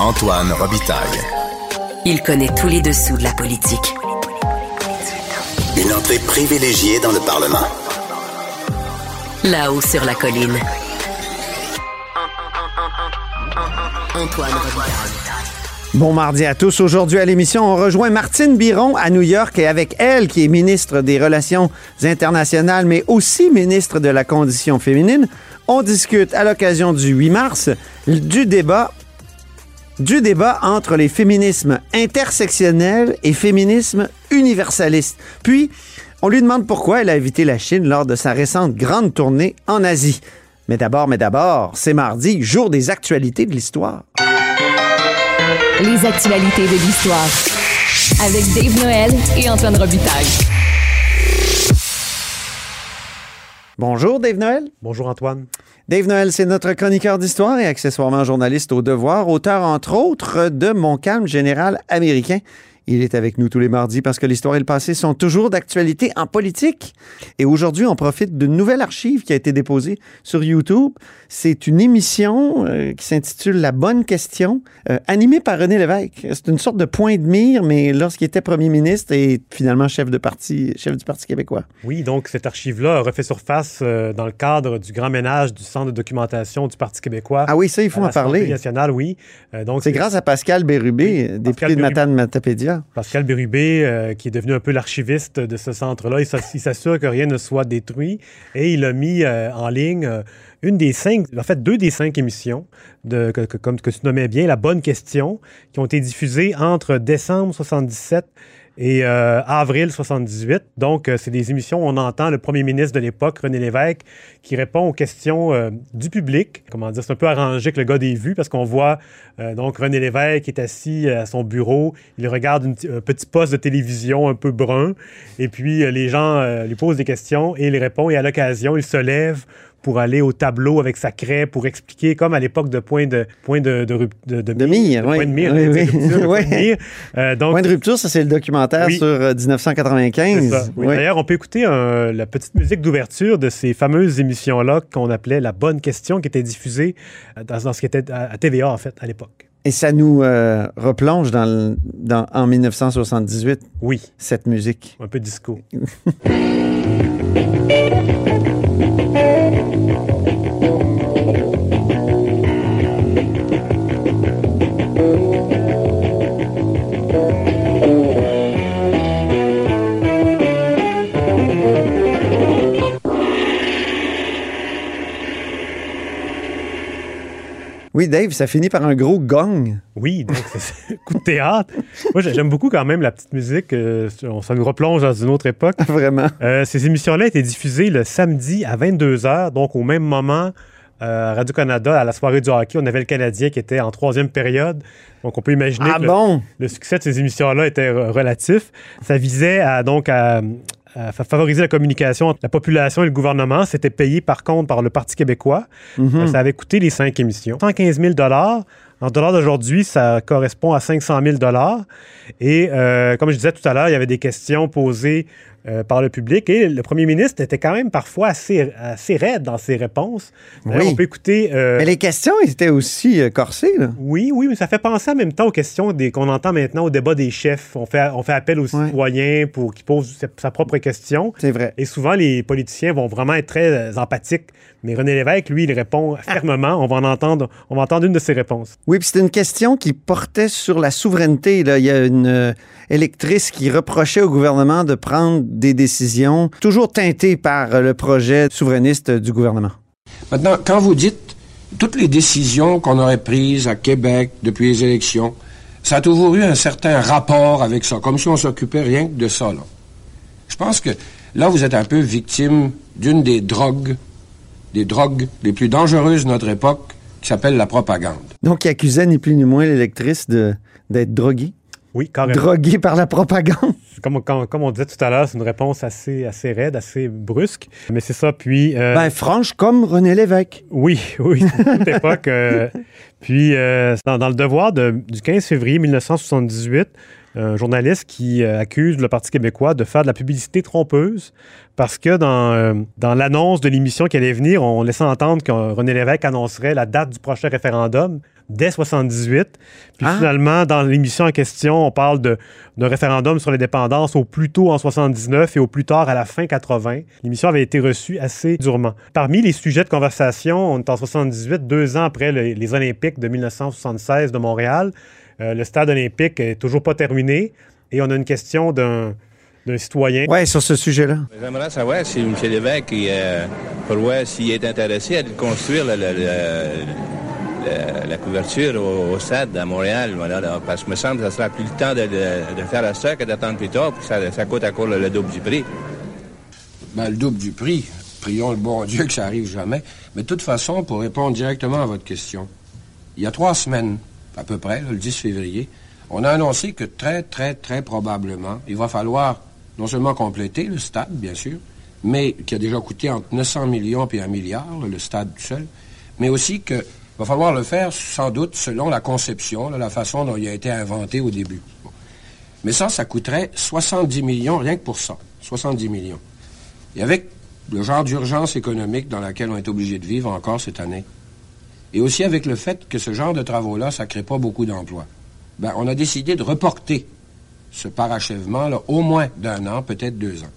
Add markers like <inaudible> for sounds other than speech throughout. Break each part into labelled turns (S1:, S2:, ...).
S1: Antoine Robitaille.
S2: Il connaît tous les dessous de la politique.
S1: Une entrée privilégiée dans le Parlement.
S2: Là-haut sur la colline. Antoine Robitaille.
S3: Bon mardi à tous. Aujourd'hui à l'émission, on rejoint Martine Biron à New York et avec elle, qui est ministre des Relations internationales, mais aussi ministre de la Condition féminine, on discute à l'occasion du 8 mars du débat du débat entre les féminismes intersectionnels et féminismes universalistes. Puis, on lui demande pourquoi elle a invité la Chine lors de sa récente grande tournée en Asie. Mais d'abord, mais d'abord, c'est mardi, jour des actualités de l'histoire.
S4: Les actualités de l'histoire. Avec Dave Noël et Antoine Robitaille.
S3: Bonjour, Dave Noël.
S5: Bonjour Antoine.
S3: Dave Noël, c'est notre chroniqueur d'histoire et accessoirement journaliste au devoir, auteur entre autres de Mon calme général américain. Il est avec nous tous les mardis parce que l'histoire et le passé sont toujours d'actualité en politique. Et aujourd'hui, on profite d'une nouvelle archive qui a été déposée sur YouTube. C'est une émission euh, qui s'intitule La bonne question, euh, animée par René Lévesque. C'est une sorte de point de mire, mais lorsqu'il était premier ministre et finalement chef de parti, chef du Parti québécois.
S5: Oui, donc cette archive-là a refait surface euh, dans le cadre du grand ménage du Centre de documentation du Parti québécois.
S3: Ah oui, ça, il faut en parler.
S5: nationale, oui.
S3: donc c'est grâce à Pascal Bérubé, oui, député de Matane
S5: Pascal. Bérubé, euh, qui est devenu un peu l'archiviste de ce centre-là, il s'assure que rien ne soit détruit. Et il a mis euh, en ligne euh, une des cinq, en fait deux des cinq émissions, de, que, que, comme que tu nommais bien, La Bonne Question, qui ont été diffusées entre décembre 77 et euh, avril 78. Donc, euh, c'est des émissions où on entend le premier ministre de l'époque, René Lévesque, qui répond aux questions euh, du public. Comment dire, c'est un peu arrangé avec le gars des vues parce qu'on voit donc René Lévesque est assis à son bureau, il regarde une, un petit poste de télévision un peu brun et puis les gens lui posent des questions et il répond et à l'occasion, il se lève pour aller au tableau avec sa craie pour expliquer, comme à l'époque de point de point de, de, de,
S3: de, de mire.
S5: Point de mire.
S3: Oui, oui.
S5: Rupture,
S3: oui. <laughs>
S5: point de mire. Euh, donc,
S3: point de rupture, ça, c'est le documentaire
S5: Oui.
S3: sur euh, 1995.
S5: ça. Oui.
S3: Oui.
S5: D'ailleurs, on peut écouter un- la petite musique d'ouverture de ces fameuses émissions-là qu'on appelait La Bonne Question, qui était diffusée euh, dans, dans ce qui était à, à TVA, en fait, à l'époque.
S3: Et ça nous euh, replonge dans, le- dans- en 1978,
S5: Oui,
S3: cette musique.
S5: un peu disco. <laughs>
S3: Oui, Dave, ça finit par un gros gong.
S5: Oui, donc c'est coup de théâtre. Moi, j'ai- j'aime beaucoup quand même la petite musique. euh, ça nous replonge dans une autre époque. <laughs>
S3: Vraiment.
S5: Euh, ces émissions-là étaient diffusées le samedi à 22h, donc au même moment. euh, à Radio-Canada, à la soirée du hockey, on avait le Canadien qui était en troisième période. Donc, on peut imaginer
S3: Ah
S5: que le-
S3: bon?
S5: le, succès de ces émissions-là était re- relatif. Ça visait à, donc à, à fa- favoriser la communication entre la population et le gouvernement. C'était payé, par contre, par le Parti québécois.
S3: Mhm.
S5: Euh, Ça avait coûté les cinq émissions. 115 000 En dollars d'aujourd'hui, ça correspond à 500 000 Et euh, comme je disais tout à l'heure, il y avait des questions posées euh, par le public et le premier ministre était quand même parfois assez, assez raide dans ses réponses. D'ailleurs,
S3: Oui.
S5: On peut écouter... euh,
S3: Mais les questions étaient aussi euh, corsées, là.
S5: oui, oui, mais ça fait penser en même temps aux questions qu'on entend maintenant au débat des chefs. On fait, on fait appel aux
S3: Ouais.
S5: citoyens pour qu'ils posent sa, sa propre question.
S3: C'est vrai.
S5: Et souvent, les politiciens vont vraiment être très euh, empathiques. Mais René Lévesque, lui, il répond fermement. On va en entendre, on va entendre une de ses réponses.
S3: Oui, puis c'était une question qui portait sur la souveraineté. Là. Il y a une euh, électrice qui reprochait au gouvernement de prendre des décisions toujours teintées par le projet souverainiste du gouvernement.
S6: Maintenant, quand vous dites toutes les décisions qu'on aurait prises à Québec depuis les élections, ça a toujours eu un certain rapport avec ça, comme si on s'occupait rien que de ça. Là. Je pense que là, vous êtes un peu victime d'une des drogues, des drogues les plus dangereuses de notre époque, qui s'appelle la propagande.
S3: Donc, il accusait ni plus ni moins l'électrice d'être droguée?
S5: Oui, carrément.
S3: Droguée par la propagande.
S5: Comme, comme- comme on disait tout à l'heure, c'est une réponse assez, assez raide, assez brusque. Mais c'est ça. Puis. euh,
S3: Ben, franche comme René Lévesque.
S5: Oui, <laughs> oui, toute époque. euh, puis, euh, dans, dans le devoir de- du 15 février 1978, un journaliste qui accuse le Parti québécois de faire de la publicité trompeuse parce que dans, euh, dans l'annonce de l'émission qui allait venir, on laissait entendre que René Lévesque annoncerait la date du prochain référendum. Dès 78. Puis
S3: Ah.
S5: finalement, dans l'émission en question, on parle d'un référendum sur l'indépendance au plus tôt en 79 et au plus tard à la fin 80. L'émission avait été reçue assez durement. Parmi les sujets de conversation, on est en 78, deux ans après le- les Olympiques de 1976 de Montréal. Euh, le stade olympique est toujours pas terminé et on a une question d'un, d'un citoyen.
S3: Ouais, sur ce sujet-là.
S7: J'aimerais savoir si M. Lévesque, il, euh, pour voir s'il est intéressé à construire le- le- le- la couverture au, stade à Montréal. Voilà, là, parce que me semble que ça sera plus le temps de, de- de faire ça que d'attendre plus tard, puis ça, coûte encore le, le double du prix.
S6: Ben, le double du prix. Prions le bon Dieu que ça arrive jamais. Mais de toute façon, pour répondre directement à votre question, il y a trois semaines, à peu près, le 10 février, on a annoncé que très, très, très probablement, il va falloir non seulement compléter le stade, bien sûr, mais qui a déjà coûté entre 900 millions et un milliard, là, le stade tout seul, mais aussi que va falloir le faire sans doute selon la conception, la façon dont il a été inventé au début. Mais ça, ça coûterait 70 millions rien que pour ça. 70 millions. Et avec le genre d'urgence économique dans laquelle on est obligé de vivre encore cette année, et aussi avec le fait que ce genre de travaux-là, ça ne crée pas beaucoup d'emplois, ben, on a décidé de reporter ce parachèvement là, au moins d'un an, peut-être deux ans.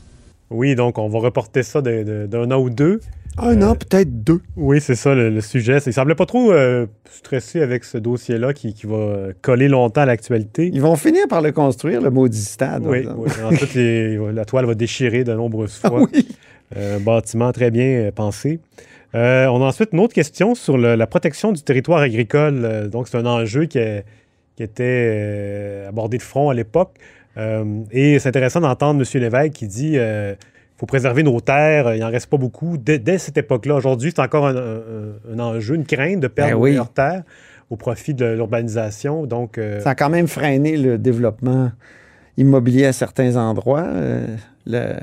S5: Oui, donc on va reporter ça d'un an ou deux.
S3: Un an, peut-être deux.
S5: Oui, c'est ça le, le sujet. Il semblait pas trop euh, stressé avec ce dossier-là qui, qui va euh, coller longtemps à l'actualité.
S3: Ils vont finir par le construire, le maudit stade.
S5: Oui, oui. Ensuite, les- la toile va déchirer de nombreuses fois.
S3: Oui.
S5: Euh, bâtiment très bien euh, pensé. Euh, on a ensuite une autre question sur le- la protection du territoire agricole. Euh, donc, c'est un enjeu qui, qui était euh, abordé de front à l'époque. Euh, et c'est intéressant d'entendre M. Lévesque qui dit euh, faut préserver nos terres, il n'en reste pas beaucoup. Dès, dès cette époque-là, aujourd'hui, c'est encore un, un- un enjeu, une crainte de perdre
S3: Ben oui.
S5: leurs terres au profit de l'urbanisation. Donc, euh,
S3: Ça a quand même freiné le développement immobilier à certains endroits, euh, le-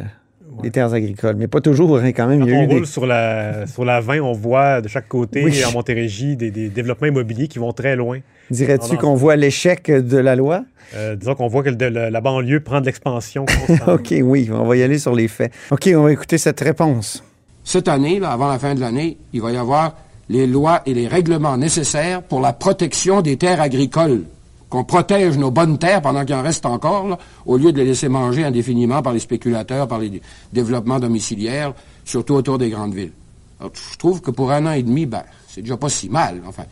S3: les terres agricoles. Mais pas toujours, hein, quand même.
S5: Quand
S3: Il y a
S5: on
S3: eu des...
S5: roule sur la, sur la 20, on voit de chaque côté,
S3: Oui.
S5: en Montérégie, des, des développements immobiliers qui vont très loin.
S3: Dirais-tu qu'on voit l'échec de la loi?
S5: Euh, disons qu'on voit que le- la, la banlieue prend de l'expansion. <laughs>
S3: OK, oui, on va y aller sur les faits. OK, on va écouter cette réponse.
S6: Cette année, là, avant la fin de l'année, il va y avoir les lois et les règlements nécessaires pour la protection des terres agricoles. Qu'on protège nos bonnes terres pendant qu'il en reste encore, là, au lieu de les laisser manger indéfiniment par les spéculateurs, par les dé- développements domiciliaires, surtout autour des grandes villes. Alors, je trouve que pour un an et demi, ben, c'est déjà pas si mal, enfin.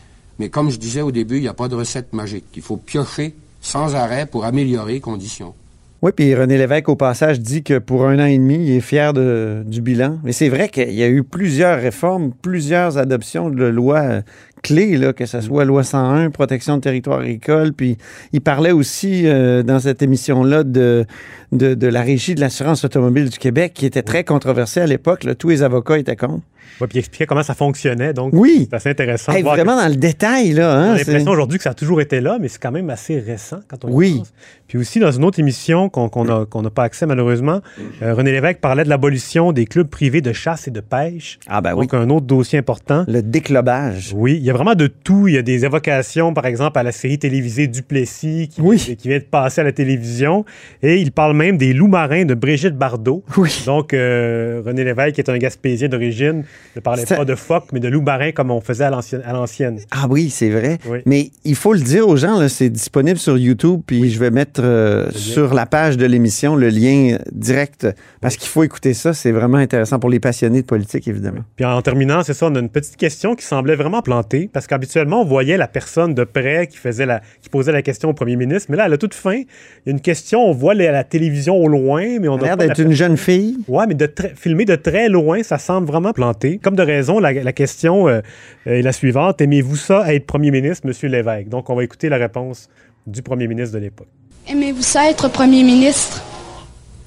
S6: Mais comme je disais au début, il n'y a pas de recette magique. Il faut piocher sans arrêt pour améliorer les conditions.
S3: Oui, puis René Lévesque, au passage, dit que pour un an et demi, il est fier de- du bilan. Mais c'est vrai qu'il y a eu plusieurs réformes, plusieurs adoptions de lois euh, clés, là, que ce soit loi 101, protection de territoire agricole. Puis il parlait aussi euh, dans cette émission-là de, de, de la régie de l'assurance automobile du Québec, qui était très controversée à l'époque. Tous les avocats étaient contre.
S5: Ouais, puis il expliquait comment ça fonctionnait. Donc,
S3: Oui.
S5: c'est assez intéressant.
S3: Hey, vraiment dans le détail, là.
S5: On
S3: Hein,
S5: a l'impression aujourd'hui que ça a toujours été là, mais c'est quand même assez récent quand on y
S3: Oui.
S5: pense. Puis aussi, dans une autre émission qu'on n'a pas accès malheureusement, euh, René Lévesque parlait de l'abolition des clubs privés de chasse et de pêche.
S3: Ah ben oui.
S5: Donc, un autre dossier important.
S3: Le déclobage.
S5: Oui, il y a vraiment de tout. Il y a des évocations, par exemple, à la série télévisée Duplessis qui,
S3: Oui.
S5: qui vient de passer à la télévision. Et il parle même des loups marins de Brigitte Bardot.
S3: Oui.
S5: Donc, euh, René Lévesque, qui est un Gaspésien d'origine, ne parlait pas de phoques, mais de loups marins comme on faisait à l'ancienne.
S3: Ah oui, c'est vrai.
S5: Oui.
S3: Mais il faut le dire aux gens, c'est disponible sur YouTube, puis je vais mettre euh, sur la page de l'émission le lien direct, parce qu'il faut écouter ça. C'est vraiment intéressant pour les passionnés de politique, évidemment.
S5: Puis en terminant, c'est ça, on a une petite question qui semblait vraiment plantée, parce qu'habituellement, on voyait la personne de près qui, faisait la, qui posait la question au premier ministre, mais là, à la toute fin, il y a une question, on voit la, la télévision au loin, mais on
S3: a
S5: a
S3: l'air
S5: la
S3: d'être une jeune fille.
S5: Ouais, mais de filmer de très loin, ça semble vraiment planté. Comme de raison, la, la question euh, est la suivante. Aimez-vous ça être premier ministre, M. Lévesque? Donc, on va écouter la réponse du premier ministre de l'époque.
S8: Aimez-vous ça être premier ministre?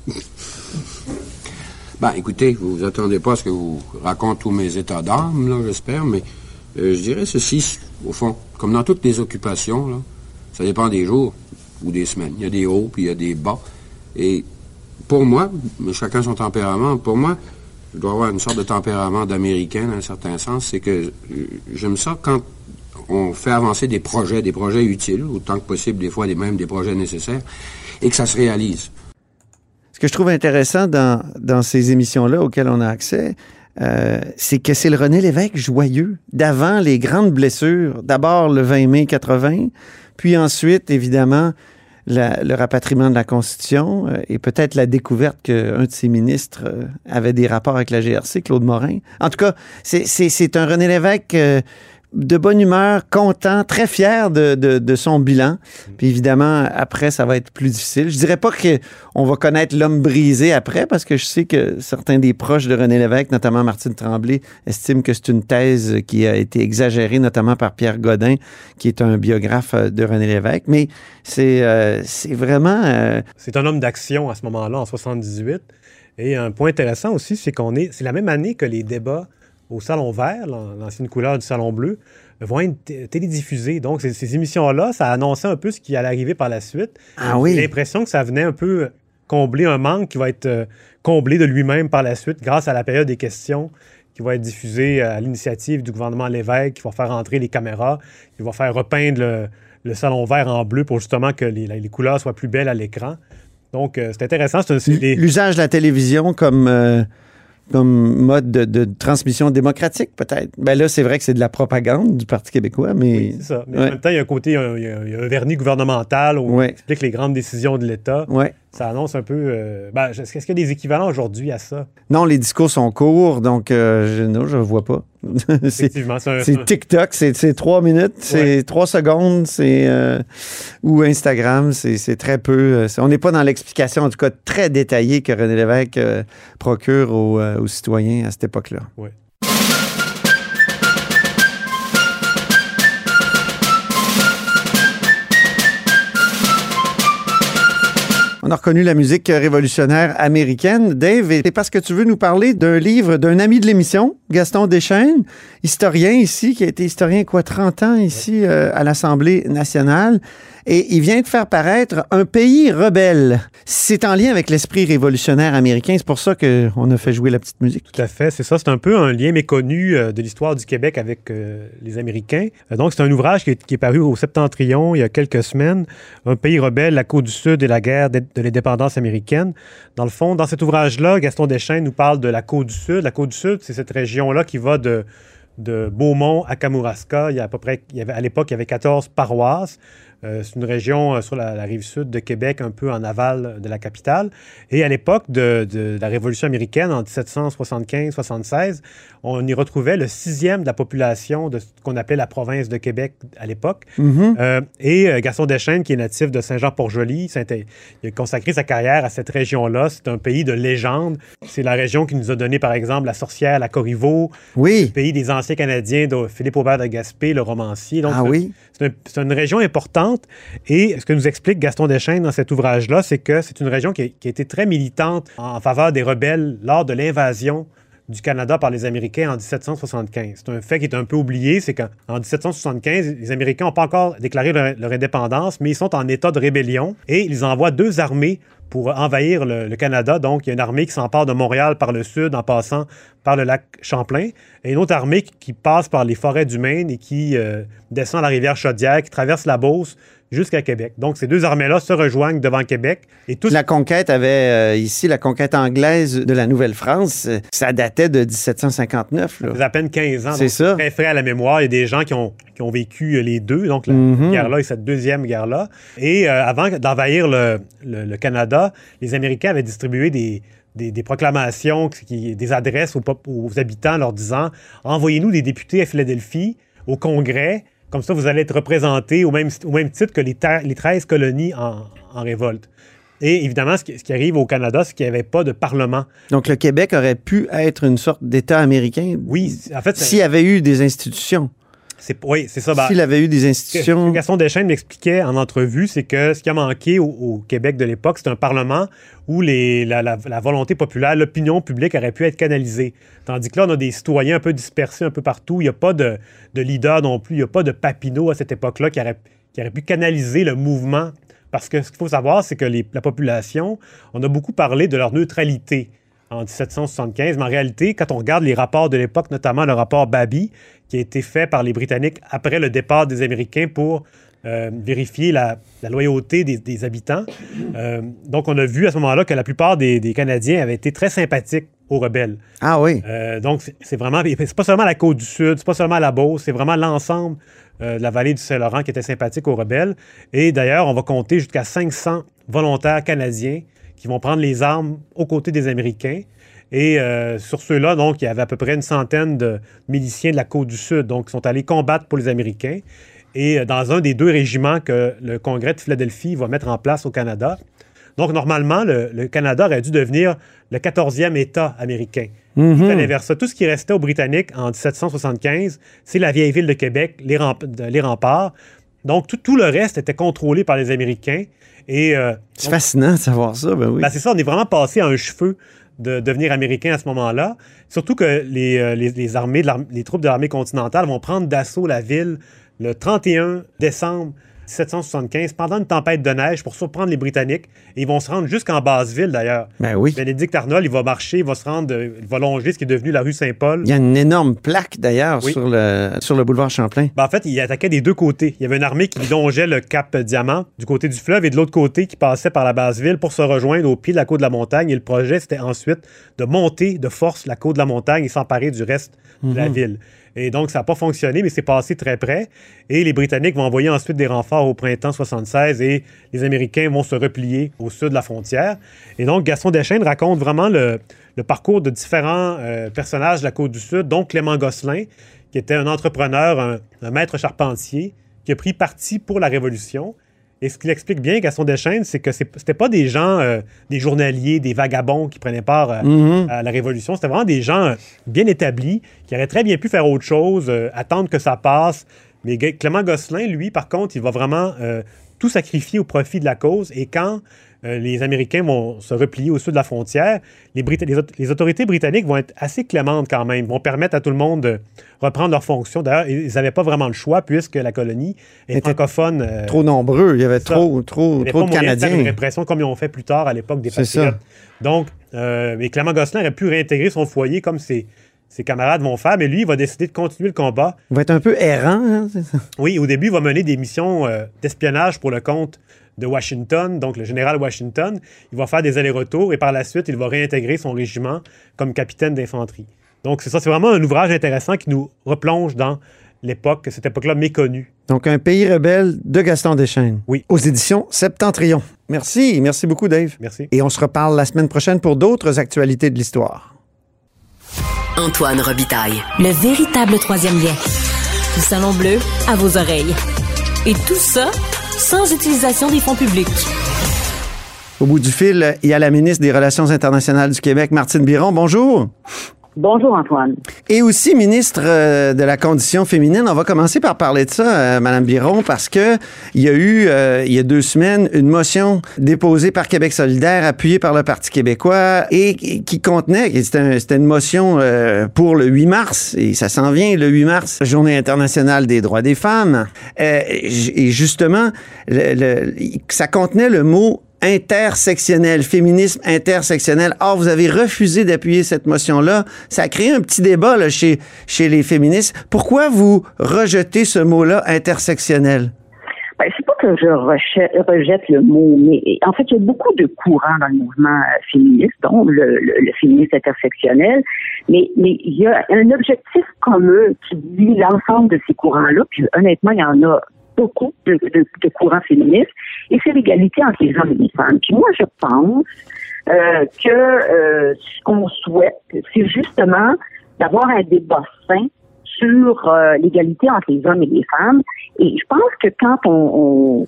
S8: <laughs>
S6: Ben, écoutez, vous vous attendez pas à ce que vous raconte tous mes états d'âme, là, j'espère, mais euh, je dirais ceci, au fond, comme dans toutes les occupations, là, ça dépend des jours ou des semaines. Il y a des hauts, puis il y a des bas. Et pour moi, mais chacun son tempérament, pour moi, je dois avoir une sorte de tempérament d'Américain, dans un certain sens, c'est que euh, j'aime ça quand on fait avancer des projets, des projets utiles, autant que possible, des fois, des, même des projets nécessaires, et que ça se réalise.
S3: Ce que je trouve intéressant dans, dans ces émissions-là auxquelles on a accès, euh, c'est que c'est le René Lévesque joyeux d'avant les grandes blessures. D'abord le 20 mai 80, puis ensuite, évidemment, le rapatriement de la Constitution euh, et peut-être la découverte qu'un de ses ministres euh, avait des rapports avec la GRC, Claude Morin. En tout cas, c'est un René Lévesque de bonne humeur, content, très fier de, son bilan. Puis évidemment, après, ça va être plus difficile. Je dirais pas qu'on va connaître l'homme brisé après, parce que je sais que certains des proches de René Lévesque, notamment Martine Tremblay, estiment que c'est une thèse qui a été exagérée, notamment par Pierre Godin, qui est un biographe de René Lévesque. Mais c'est euh, vraiment... Euh,
S5: c'est un homme d'action à ce moment-là, en 78. Et un point intéressant aussi, c'est qu'on est... C'est la même année que les débats au Salon Vert, l'ancienne couleur du Salon Bleu, vont être télédiffusées. Donc, ces, émissions-là, ça annonçait un peu ce qui allait arriver par la suite.
S3: Ah oui.
S5: J'ai l'impression que ça venait un peu combler un manque qui va être euh, comblé de lui-même par la suite grâce à la période des questions qui va être diffusée euh, à l'initiative du gouvernement Lévesque, qui va faire entrer les caméras, qui va faire repeindre le, salon vert en bleu pour justement que les, couleurs soient plus belles à l'écran. Donc, euh, c'est intéressant.
S3: L'usage de la télévision comme comme mode de, transmission démocratique, peut-être. Ben là, c'est vrai que c'est de la propagande du Parti québécois, mais...
S5: Oui, c'est ça. Mais en même temps, il y a un côté, il y a, un vernis gouvernemental où on explique les grandes décisions de l'État.
S3: Ouais
S5: ça annonce un peu. Euh, ben, est-ce qu'il y a des équivalents aujourd'hui à ça?
S3: Non, les discours sont courts, donc euh, je, non, je ne vois pas. <laughs> c'est TikTok, c'est trois minutes, c'est trois secondes, c'est euh, ou Instagram, c'est très peu. on n'est pas dans l'explication, en tout cas très détaillée que René Lévesque procure aux, aux, citoyens à cette époque-là.
S5: Oui.
S3: On a reconnu la musique révolutionnaire américaine. Dave, et parce que tu veux nous parler d'un livre d'un ami de l'émission, Gaston Deschaines, historien ici, qui a été historien, quoi, 30 ans ici euh, à l'Assemblée nationale et il vient de faire paraître Un pays rebelle. C'est en lien avec l'esprit révolutionnaire américain. C'est pour ça qu'on a fait jouer la petite musique.
S5: Tout à fait. C'est ça. C'est un peu un lien méconnu euh, de l'histoire du Québec avec euh, les Américains. Euh, donc, c'est un ouvrage qui est, paru au Septentrion il y a quelques semaines. Un pays rebelle, la Côte du Sud et la guerre de, l'indépendance américaine. Dans le fond, dans cet ouvrage-là, Gaston Deschênes nous parle de la Côte du Sud. La Côte du Sud, c'est cette région-là qui va de Beaumont à Kamouraska. Il y a à peu près, à l'époque, il y avait 14 paroisses. Euh, c'est une région euh, sur la, rive sud de Québec, un peu en aval de la capitale. Et à l'époque de, la Révolution américaine, en 1775-76, on y retrouvait le sixième de la population de ce qu'on appelait la province de Québec à l'époque.
S3: Mm-hmm.
S5: Euh, et Gaston Deschênes, qui est natif de Saint-Jean-Port-Joli, il a consacré sa carrière à cette région-là. C'est un pays de légende. C'est la région qui nous a donné, par exemple, la sorcière, la Corriveau.
S3: Oui.
S5: Le pays des anciens Canadiens de Philippe Aubert de Gaspé, le romancier.
S3: Donc, ah oui.
S5: C'est une région importante. Et ce que nous explique Gaston Deschênes dans cet ouvrage-là, c'est que c'est une région qui a, été très militante en faveur des rebelles lors de l'invasion du Canada par les Américains en 1775. C'est un fait qui est un peu oublié, c'est qu'en 1775, les Américains n'ont pas encore déclaré leur, indépendance, mais ils sont en état de rébellion et ils envoient deux armées pour envahir le, Canada. Donc, il y a une armée qui s'empare de Montréal par le sud en passant par le lac Champlain et une autre armée qui, passe par les forêts du Maine et qui euh, descend la rivière Chaudière, qui traverse la Beauce jusqu'à Québec. Donc, ces deux armées-là se rejoignent devant Québec.
S3: Et La conquête avait, euh, ici, la conquête anglaise de la Nouvelle-France, euh, ça datait de 1759. Ça
S5: faisait à peine 15 ans.
S3: C'est ça.
S5: Très frais à la mémoire. Il y a des gens qui ont, qui ont vécu les deux, donc la
S3: mm-hmm.
S5: guerre-là et cette deuxième guerre-là. Et avant d'envahir le, le, Canada, les Américains avaient distribué des, des, proclamations, qui, des adresses aux, aux habitants leur disant Envoyez-nous des députés à Philadelphie, au Congrès, comme ça vous allez être représentés au même, au même titre que les, les 13 colonies en, révolte. Et évidemment, ce qui, ce qui, arrive au Canada, c'est qu'il n'y avait pas de parlement.
S3: Donc le Québec aurait pu être une sorte d'État américain.
S5: Oui, en fait.
S3: S'il y avait eu des institutions.
S5: Oui, c'est ça. Ben,
S3: S'il avait eu des institutions.
S5: Ce que Gaston Deschênes m'expliquait en entrevue, c'est que ce qui a manqué au, Québec de l'époque, c'est un Parlement où les, la, volonté populaire, l'opinion publique aurait pu être canalisée. Tandis que là, on a des citoyens un peu dispersés un peu partout. Il n'y a pas de, leader non plus. Il n'y a pas de Papineau à cette époque-là qui aurait, qui aurait pu canaliser le mouvement. Parce que ce qu'il faut savoir, c'est que la population, on a beaucoup parlé de leur neutralité en 1775, mais en réalité, quand on regarde les rapports de l'époque, notamment le rapport Babi, qui a été fait par les Britanniques après le départ des Américains pour euh, vérifier la, loyauté des, habitants. Euh, donc, on a vu à ce moment-là que la plupart des, Canadiens avaient été très sympathiques aux rebelles.
S3: Ah oui.
S5: Euh, donc, c'est- vraiment, c'est pas seulement la côte du Sud, c'est pas seulement la Beauce, c'est vraiment l'ensemble de la vallée du Saint-Laurent qui était sympathique aux rebelles. Et d'ailleurs, on va compter jusqu'à 500 volontaires canadiens qui vont prendre les armes aux côtés des Américains. Et euh, sur ceux-là, donc, il y avait à peu près une centaine de miliciens de la côte du Sud, donc, qui sont allés combattre pour les Américains. Et euh, dans un des deux régiments que le Congrès de Philadelphie va mettre en place au Canada. Donc, normalement, le, le Canada aurait dû devenir le 14e État américain.
S3: Mhm.
S5: Tout ce qui restait aux Britanniques en 1775, c'est la vieille ville de Québec, les, remp- de- les remparts. Donc, tout, tout le reste était contrôlé par les Américains. Et euh,
S3: C'est fascinant de savoir ça, ben oui.
S5: ben, c'est ça, on est vraiment passé à un cheveu de devenir américain à ce moment-là. Surtout que les, euh, les- les armées, de les troupes de l'armée continentale vont prendre d'assaut la ville le 31 décembre 1775 pendant une tempête de neige pour surprendre les Britanniques. Et ils vont se rendre jusqu'en Basse-Ville, d'ailleurs.
S3: Ben oui.
S5: Bénédicte Arnold, il va marcher, il va se rendre, euh, il va longer ce qui est devenu la rue Saint-Paul.
S3: Il y a une énorme plaque, d'ailleurs,
S5: Oui.
S3: sur, le, sur le boulevard Champlain.
S5: Ben, en fait, il attaquait des deux côtés. Il y avait une armée qui longeait le cap Diamant du côté du fleuve et de l'autre côté qui passait par la base ville pour se rejoindre au pied de la côte de la montagne. Et le projet, c'était ensuite de monter de force la côte de la montagne et s'emparer du reste de la ville. Et donc, ça n'a pas fonctionné, mais c'est passé très près. Et les Britanniques vont envoyer ensuite des renforts au printemps 76 et les Américains vont se replier au sud de la frontière. Et donc, Gaston Deschênes raconte vraiment le, parcours de différents euh, personnages de la côte du Sud, dont Clément Gosselin, qui était un entrepreneur, un, un maître charpentier, qui a pris parti pour la Révolution. Et ce qu'il explique bien, Gaston Deschênes, c'est que c'était pas des gens, euh, des journaliers, des vagabonds qui prenaient part euh,
S3: Mhm.
S5: à la Révolution. C'était vraiment des gens euh, bien établis, qui auraient très bien pu faire autre chose, attendre que ça passe. Mais Clément Gosselin, lui, par contre, il va vraiment tout sacrifier au profit de la cause. Et quand euh, les Américains vont se replier au sud de la frontière, les, Brita- les aut- les autorités britanniques vont être assez clémentes quand même, vont permettre à tout le monde de reprendre leurs fonctions. D'ailleurs, ils n'avaient pas vraiment le choix puisque la colonie est francophone. euh,
S3: Trop nombreux. Il y avait trop, trop, trop de
S5: faire une
S3: Canadiens.
S5: répression comme ils ont fait plus tard à l'époque des patriotes. Donc, euh, mais Clément Gosselin aurait pu réintégrer son foyer comme ses, ses camarades vont faire, mais lui, il va décider de continuer le combat.
S3: Il va être un peu errant, hein, c'est ça?
S5: Oui, au début, il va mener des missions euh, d'espionnage pour le compte de Washington, donc le général Washington. Il va faire des allers-retours et par la suite, il va réintégrer son régiment comme capitaine d'infanterie. Donc, c'est ça, c'est vraiment un ouvrage intéressant qui nous replonge dans l'époque, cette époque-là méconnue.
S3: Donc, un pays rebelle de Gaston Deschênes.
S5: Oui.
S3: Aux éditions Septentrion. Merci. Merci beaucoup, Dave.
S5: Merci.
S3: Et on se reparle la semaine prochaine pour d'autres actualités de l'histoire.
S2: Antoine Robitaille.
S4: Le véritable troisième lien. Du Salon Bleu à vos oreilles. Et tout ça sans utilisation des fonds publics.
S3: Au bout du fil, il y a la ministre des Relations internationales du Québec, Martine Biron. Bonjour.
S9: Bonjour Antoine.
S3: Et aussi ministre euh, de la condition féminine. On va commencer par parler de ça, euh, Madame Biron, parce que il y a eu euh, il y a deux semaines une motion déposée par Québec solidaire, appuyée par le Parti québécois, et qui contenait, c'était un- c'était une motion euh, pour le 8 mars, et ça s'en vient le 8 mars, Journée internationale des droits des femmes. Et justement, le- le- ça contenait le mot intersectionnel, féminisme intersectionnel. Or, vous avez refusé d'appuyer cette motion-là. Ça a créé un petit débat là, chez, chez les féministes. Pourquoi vous rejetez ce mot-là, intersectionnel?
S9: Ben, c'est pas que je rejette, le mot, mais en fait, il y a beaucoup de courants dans le mouvement euh, féministe, dont le, le, féminisme intersectionnel, mais, mais il y a un objectif commun qui lie l'ensemble de ces courants-là, puis honnêtement, il y en a beaucoup de, de, courants féministes, et c'est l'égalité entre les hommes et les femmes. Puis moi, je pense euh, que euh, ce qu'on souhaite, c'est justement d'avoir un débat sain sur euh, l'égalité entre les hommes et les femmes. Et je pense que quand on, on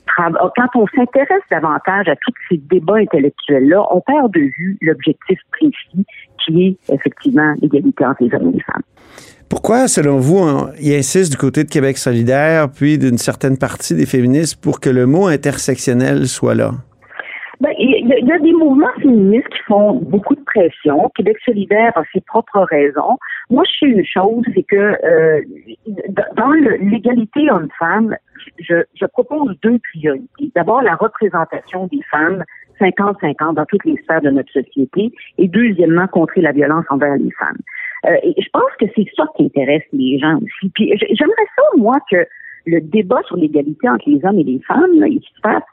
S9: quand on s'intéresse davantage à tous ces débats intellectuels-là, on perd de vue l'objectif précis qui est effectivement l'égalité entre les hommes et les femmes.
S3: Pourquoi, selon vous, on- il insiste du côté de Québec solidaire, puis d'une certaine partie des féministes, pour que le mot intersectionnel soit là?
S9: Ben, il y, a- y des mouvements féministes qui font beaucoup de pression. Québec solidaire a ses propres raisons. Moi, je sais une chose, c'est que euh, dans l'égalité homme-femme, je propose deux priorités. D'abord, la représentation des femmes 50-50 dans toutes les sphères de notre société. Et deuxièmement, contrer la violence envers les femmes. Euh, je pense que c'est ça qui intéresse les gens aussi. Puis j'aimerais ça, moi, que le débat sur l'égalité entre les hommes et les femmes, là, il se fasse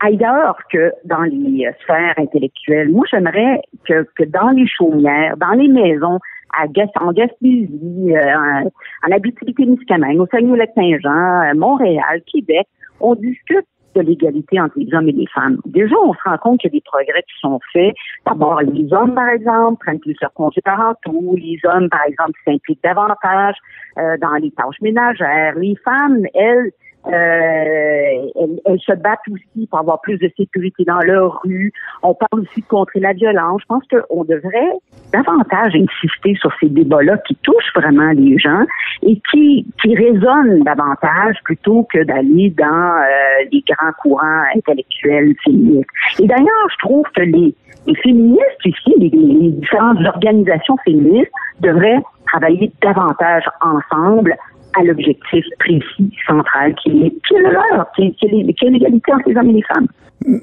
S9: ailleurs que dans les euh, sphères intellectuelles. Moi, j'aimerais que, que dans les chaumières, dans les maisons, à en Gaspésie, euh, en, Abitibi-Témiscamingue, au Saguenay-Lac-Saint-Jean, à Montréal, Québec, on discute de l'égalité entre les hommes et les femmes. Déjà, on se rend compte qu'il y a des progrès qui sont faits. D'abord, les hommes, par exemple, prennent plus leur congés parentaux. Les hommes, par exemple, s'impliquent davantage euh, dans les tâches ménagères. Les femmes, elles, euh, elles, se battent aussi pour avoir plus de sécurité dans leur rue. On parle aussi de contrer la violence. Je pense qu'on devrait davantage insister sur ces débats-là qui touchent vraiment les gens et qui, qui résonnent davantage plutôt que d'aller dans euh, les grands courants intellectuels féministes. Et d'ailleurs, je trouve que les, les féministes ici, les, les différentes organisations féministes devraient travailler davantage ensemble à l'objectif précis, central, qui est, qui est le leur, qui est, l'égalité entre les hommes et les femmes.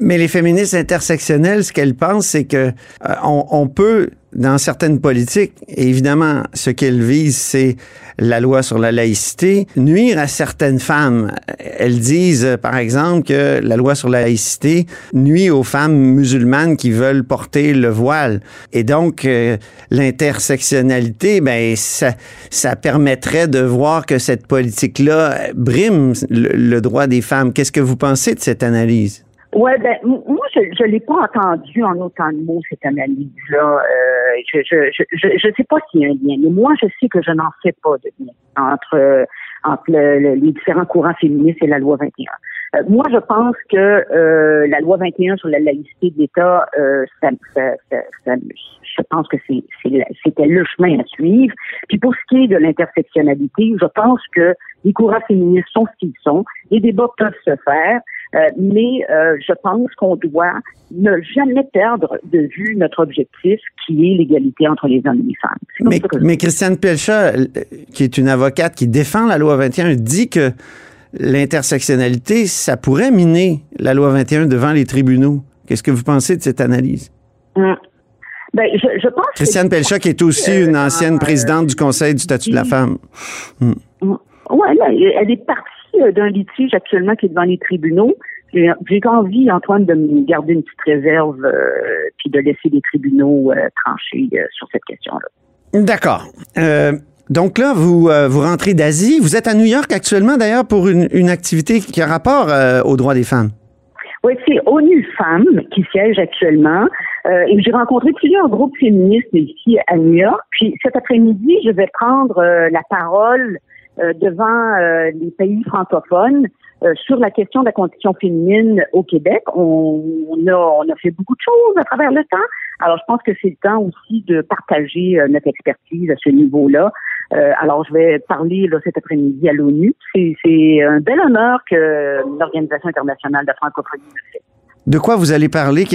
S3: Mais les féministes intersectionnelles, ce qu'elles pensent, c'est que euh, on, peut, dans certaines politiques, évidemment, ce qu'elles visent, c'est la loi sur la laïcité, nuire à certaines femmes. Elles disent, par exemple, que la loi sur la laïcité nuit aux femmes musulmanes qui veulent porter le voile. Et donc, euh, l'intersectionnalité, ben, ça, ça permettrait de voir que cette politique-là brime le droit des femmes. Qu'est-ce que vous pensez de cette analyse?
S9: Ouais, ben moi je je l'ai pas entendu en autant de mots cette analyse-là. Euh, je je je je sais pas s'il y a un lien, mais moi je sais que je n'en fais pas de lien entre entre les différents courants féministes et la loi 21. Euh, moi, je pense que euh, la loi 21 sur la laïcité de l'État, euh, ça, ça, ça, je pense que c'était le chemin à suivre. Puis pour ce qui est de l'intersectionnalité, je pense que les courants féministes sont ce qu'ils sont. Les débats peuvent se faire. Euh, mais euh, je pense qu'on doit ne jamais perdre de vue notre objectif qui est l'égalité entre les hommes et les femmes.
S3: Mais, mais Christiane Pelcha, euh, qui est une avocate qui défend la loi 21, dit que l'intersectionnalité, ça pourrait miner la loi 21 devant les tribunaux. Qu'est-ce que vous pensez de cette analyse?
S9: Hum. Ben, je, je, pense
S3: Christiane Pelcha, qui est aussi une ancienne présidente du Conseil du statut de la femme.
S9: Hum. Oui, elle est partie d'un litige actuellement qui est devant les tribunaux. J'ai envie, Antoine, de me garder une petite réserve euh, puis de laisser les tribunaux euh, trancher sur cette question-là.
S3: D'accord. donc là, vous, vous rentrez d'Asie. Vous êtes à New York actuellement, d'ailleurs, pour une, une, activité qui a rapport aux droits des femmes.
S9: Oui, c'est ONU Femmes qui siège actuellement. et j'ai rencontré plusieurs groupes féministes ici à New York. Puis cet après-midi, je vais prendre la parole euh, devant euh, les pays francophones euh, sur la question de la condition féminine au Québec. On, a, on a fait beaucoup de choses à travers le temps. Alors, je pense que c'est le temps aussi de partager notre expertise à ce niveau-là. alors, je vais parler là, cet après-midi à l'ONU. C'est un bel honneur que l'Organisation internationale de la francophonie fait.
S3: De quoi vous allez parler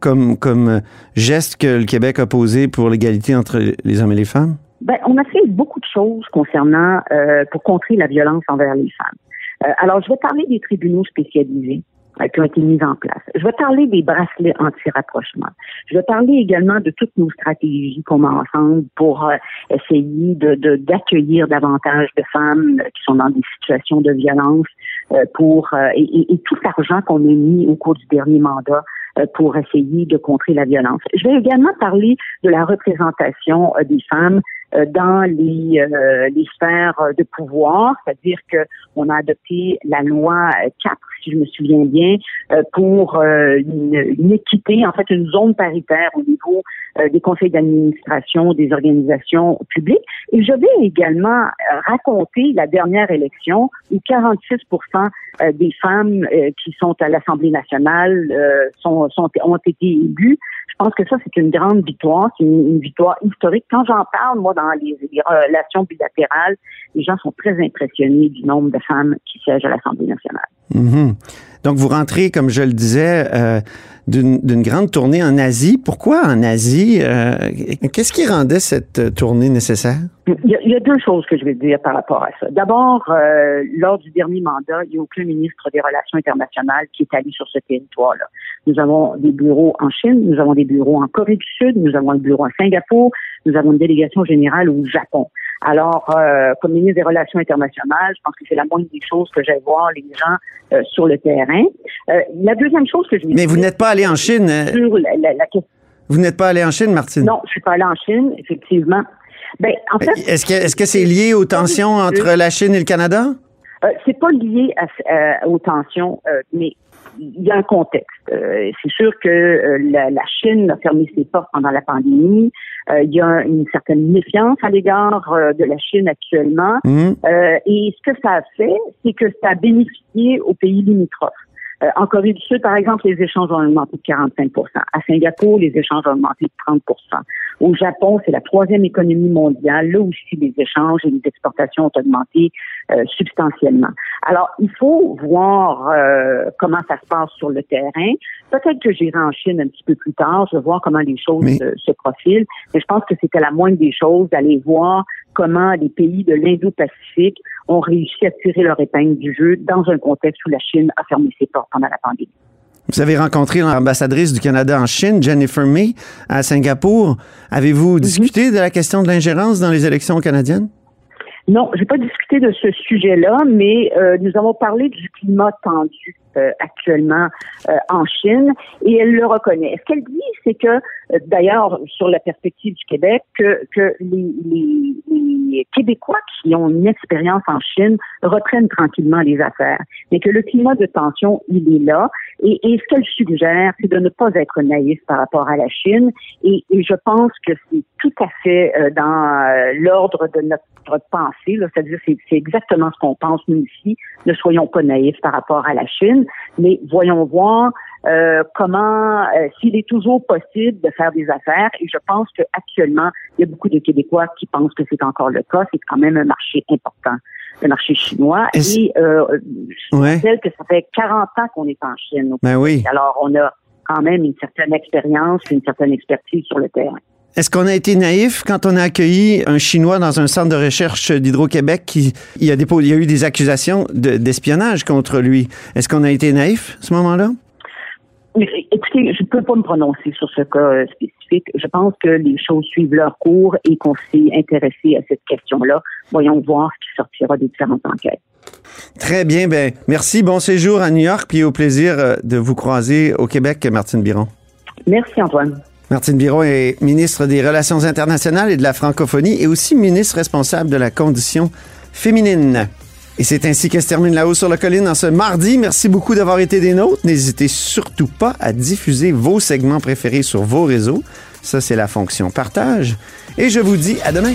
S3: comme, comme geste que le Québec a posé pour l'égalité entre les hommes et les femmes?
S9: Ben, on a fait beaucoup de choses concernant euh, pour contrer la violence envers les femmes. Euh, alors, je vais parler des tribunaux spécialisés euh, qui ont été mis en place. Je vais parler des bracelets anti-rapprochement. Je vais parler également de toutes nos stratégies qu'on met ensemble pour euh, essayer de d'accueillir davantage de femmes qui sont dans des situations de violence pour et, et, et, tout l'argent qu'on a mis au cours du dernier mandat pour essayer de contrer la violence. Je vais également parler de la représentation des femmes euh, dans les, euh, les sphères de pouvoir, c'est-à-dire que on a adopté la loi 4, si je me souviens bien, euh, pour une, une, équité, en fait une zone paritaire au niveau des conseils d'administration des organisations publiques. Et je vais également raconter la dernière élection où 46% des femmes qui sont à l'Assemblée nationale sont, sont, ont été élues je pense que ça, c'est une grande victoire, c'est une, victoire historique. Quand j'en parle, moi, dans les, relations bilatérales, les gens sont très impressionnés du nombre de femmes qui siègent à l'Assemblée nationale.
S3: Mm-hmm. Donc, vous rentrez, comme je le disais, euh, d'une grande tournée en Asie. Pourquoi en Asie? Euh, Qu'est-ce qui rendait cette tournée nécessaire?
S9: Il y, a, deux choses que je vais dire par rapport à ça. D'abord, euh, lors du dernier mandat, il n'y a aucun ministre des Relations internationales qui est allé sur ce territoire-là. Nous avons des bureaux en Chine, nous avons des bureaux en Corée du Sud, nous avons un bureau à Singapour, nous avons une délégation générale au Japon. Alors, euh, comme ministre des Relations internationales, je pense que c'est la moindre des choses que j'aille voir les gens euh, sur le terrain. Euh, la deuxième chose que je
S3: Mais vous n'êtes pas allé en Chine.
S9: Sur la, la, la question...
S3: Vous n'êtes pas allé en Chine, Martine?
S9: Non, je suis pas allée en Chine, effectivement. Ben, en fait,
S3: est-ce que est-ce que c'est lié aux tensions entre la Chine et le Canada?
S9: Euh, c'est pas lié à, euh, aux tensions, euh, mais il y a un contexte. Euh, c'est sûr que euh, la, la, Chine a fermé ses portes pendant la pandémie. Euh, il y a une certaine méfiance à l'égard de la Chine actuellement.
S3: Mmh.
S9: et ce que ça a fait, c'est que ça a bénéficié aux pays limitrophes. Euh, en Corée du Sud, par exemple, les échanges ont augmenté de 45 À Singapour, les échanges ont augmenté de 30% Au Japon, c'est la troisième économie mondiale. Là aussi, les échanges et les exportations ont augmenté euh, substantiellement. Alors, il faut voir euh, comment ça se passe sur le terrain. Peut-être que j'irai en Chine un petit peu plus tard. Je vais voir comment les choses se profilent. Mais je pense que c'était la moindre des choses d'aller voir comment les pays de l'Indo-Pacifique ont réussi à tirer leur épingle du jeu dans un contexte où la Chine a fermé ses portes pendant la pandémie.
S3: Vous avez rencontré l'ambassadrice du Canada en Chine, Jennifer May, à Singapour. Avez-vous mm-hmm. discuté de la question de l'ingérence dans les élections canadiennes?
S9: Non, j'ai pas discuté de ce sujet-là, mais euh, nous avons parlé du climat tendu euh, actuellement euh, en Chine et elle le reconnaît. Ce qu'elle dit, c'est que, euh, d'ailleurs, sur la perspective du Québec, que, que les, les, les, Québécois qui ont une expérience en Chine reprennent tranquillement les affaires, mais que le climat de tension, il est là. Et, et ce qu'elle suggère, c'est de ne pas être naïf par rapport à la Chine. Et, et je pense que c'est tout à fait dans l'ordre de notre pensée. C'est-à-dire, c'est exactement ce qu'on pense nous ici. Ne soyons pas naïfs par rapport à la Chine mais voyons voir euh, comment, euh, s'il est toujours possible de faire des affaires. Et je pense qu'actuellement, il y a beaucoup de Québécois qui pensent que c'est encore le cas. C'est quand même un marché important, le marché chinois. Et euh, je rappelle que ça fait 40 ans qu'on est en Chine.
S3: Ben oui.
S9: Alors, on a quand même une certaine expérience, une certaine expertise sur le terrain.
S3: Est-ce qu'on a été naïf quand on a accueilli un Chinois dans un centre de recherche d'Hydro-Québec qui il a, il y a eu des accusations d'espionnage contre lui? Est-ce qu'on a été naïf à ce moment-là?
S9: Écoutez, je ne peux pas me prononcer sur ce cas spécifique. Je pense que les choses suivent leur cours et qu'on s'est intéressé à cette question-là. Voyons voir ce qui sortira des différentes enquêtes.
S3: Très bien. Ben, merci. Bon séjour à New York, puis au plaisir euh, de vous croiser au Québec, Martine Biron.
S9: Merci, Antoine.
S3: Martine Biron est ministre des Relations internationales et de la francophonie et aussi ministre responsable de la condition féminine. Et c'est ainsi que se termine La Haut sur la Colline en ce mardi. Merci beaucoup d'avoir été des nôtres. N'hésitez surtout pas à diffuser vos segments préférés sur vos réseaux. Ça, c'est la fonction partage. Et je vous dis à demain.